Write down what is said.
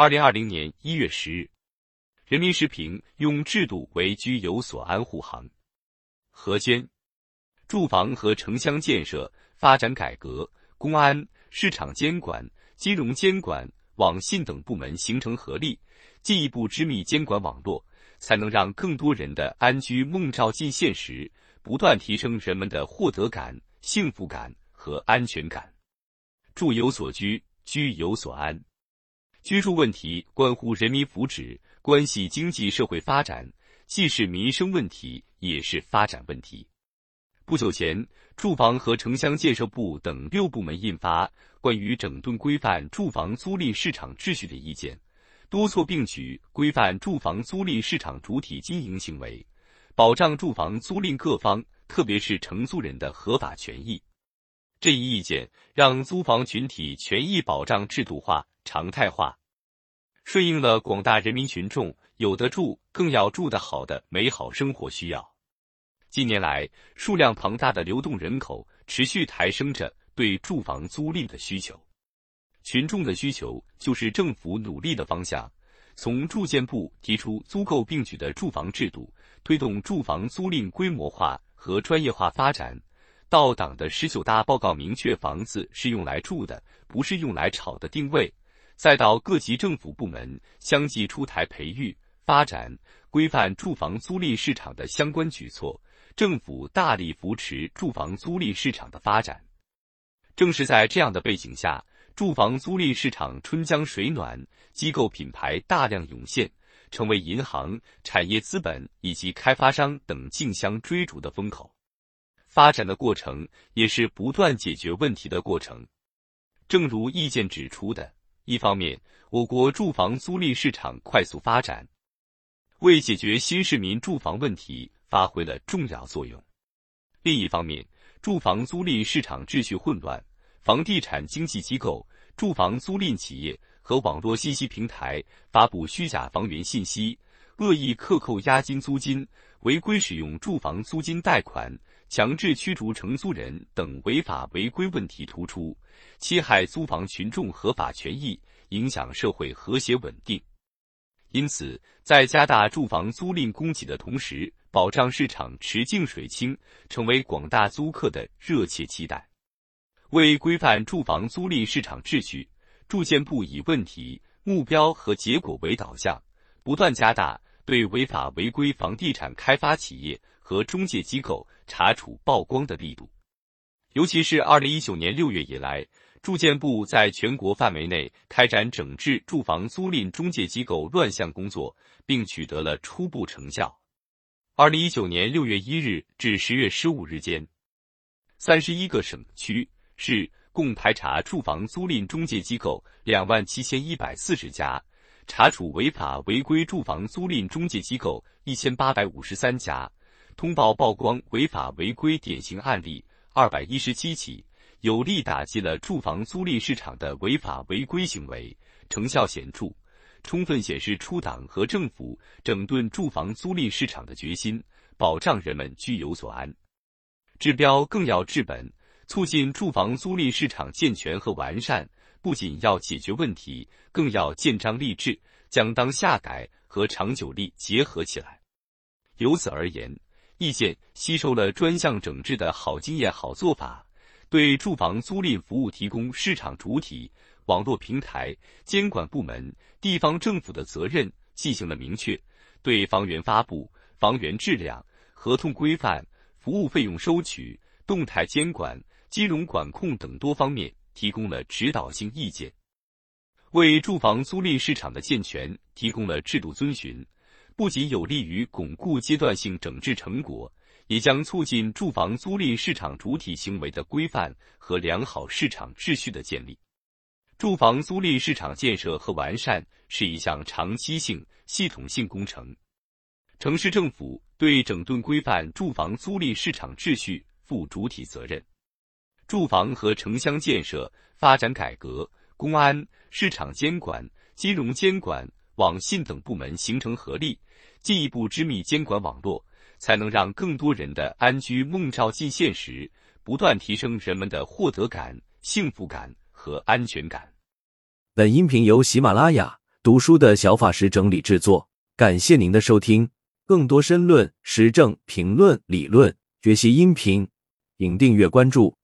二零二零年一月十日，人民时评用制度为居有所安护航。何坚，住房和城乡建设、发展改革、公安、市场监管、金融监管、网信等部门形成合力，进一步织密监管网络，才能让更多人的安居梦照进现实，不断提升人们的获得感、幸福感和安全感。住有所居，居有所安。居住问题关乎人民福祉，关系经济社会发展，既是民生问题，也是发展问题。不久前，住房和城乡建设部等六部门印发《关于整顿规范住房租赁市场秩序的意见》，多措并举，规范住房租赁市场主体经营行为，保障住房租赁各方，特别是承租人的合法权益。这一意见让租房群体权益保障制度化、常态化，顺应了广大人民群众有的住更要住得好的美好生活需要。近年来，数量庞大的流动人口持续抬升着对住房租赁的需求，群众的需求就是政府努力的方向。从住建部提出租购并举的住房制度，推动住房租赁规模化和专业化发展。到党的十九大报告明确房子是用来住的，不是用来炒的定位，再到各级政府部门相继出台培育、发展、规范住房租赁市场的相关举措，政府大力扶持住房租赁市场的发展。正是在这样的背景下，住房租赁市场春江水暖，机构品牌大量涌现，成为银行、产业资本以及开发商等竞相追逐的风口。发展的过程也是不断解决问题的过程。正如意见指出的，一方面，我国住房租赁市场快速发展，为解决新市民住房问题发挥了重要作用；另一方面，住房租赁市场秩序混乱，房地产经纪机构、住房租赁企业和网络信息平台发布虚假房源信息，恶意克扣押金、租金，违规使用住房租金贷款。强制驱逐承租人等违法违规问题突出，侵害租房群众合法权益，影响社会和谐稳定。因此，在加大住房租赁供给的同时，保障市场池净水清，成为广大租客的热切期待。为规范住房租赁市场秩序，住建部以问题、目标和结果为导向，不断加大对违法违规房地产开发企业。和中介机构查处曝光的力度，尤其是二零一九年六月以来，住建部在全国范围内开展整治住房租赁中介机构乱象工作，并取得了初步成效。二零一九年六月一日至十月十五日间，三十一个省区市共排查住房租赁中介机构两万七千一百四十家，查处违法违规住房租赁中介机构一千八百五十三家。通报曝光违法违规典型案例二百一十七起，有力打击了住房租赁市场的违法违规行为，成效显著，充分显示出党和政府整顿住房租赁市场的决心，保障人们居有所安。治标更要治本，促进住房租赁市场健全和完善，不仅要解决问题，更要建章立制，将当下改和长久力结合起来。由此而言。意见吸收了专项整治的好经验、好做法，对住房租赁服务提供市场主体、网络平台、监管部门、地方政府的责任进行了明确，对房源发布、房源质量、合同规范、服务费用收取、动态监管、金融管控等多方面提供了指导性意见，为住房租赁市场的健全提供了制度遵循。不仅有利于巩固阶段性整治成果，也将促进住房租赁市场主体行为的规范和良好市场秩序的建立。住房租赁市场建设和完善是一项长期性、系统性工程，城市政府对整顿规范住房租赁市场秩序负主体责任。住房和城乡建设、发展改革、公安、市场监管、金融监管、网信等部门形成合力。进一步织密监管网络，才能让更多人的安居梦照进现实，不断提升人们的获得感、幸福感和安全感。本音频由喜马拉雅读书的小法师整理制作。感谢您的收听，更多深论、时政评论、理论学习音频，请订阅关注。